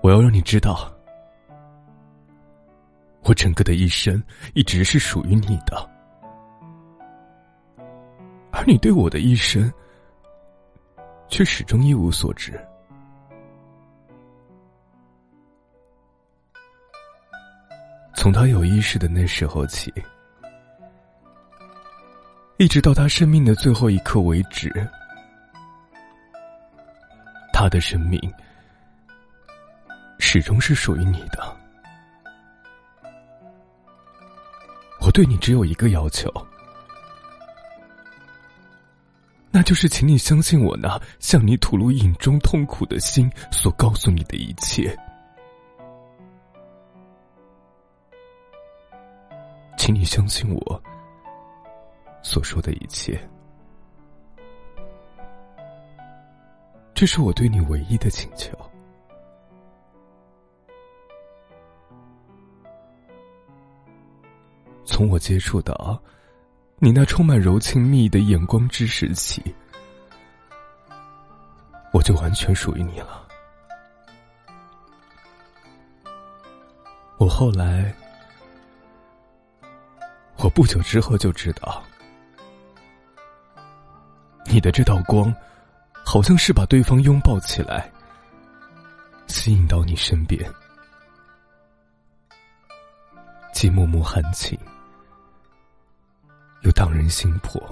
我要让你知道，我整个的一生一直是属于你的，而你对我的一生却始终一无所知。从他有意识的那时候起，一直到他生命的最后一刻为止，他的生命始终是属于你的。我对你只有一个要求，那就是请你相信我那向你吐露隐中痛苦的心所告诉你的一切。请你相信我所说的一切，这是我对你唯一的请求。从我接触到你那充满柔情蜜意的眼光之时起，我就完全属于你了。我后来。我不久之后就知道，你的这道光，好像是把对方拥抱起来，吸引到你身边，既脉脉含情，又荡人心魄。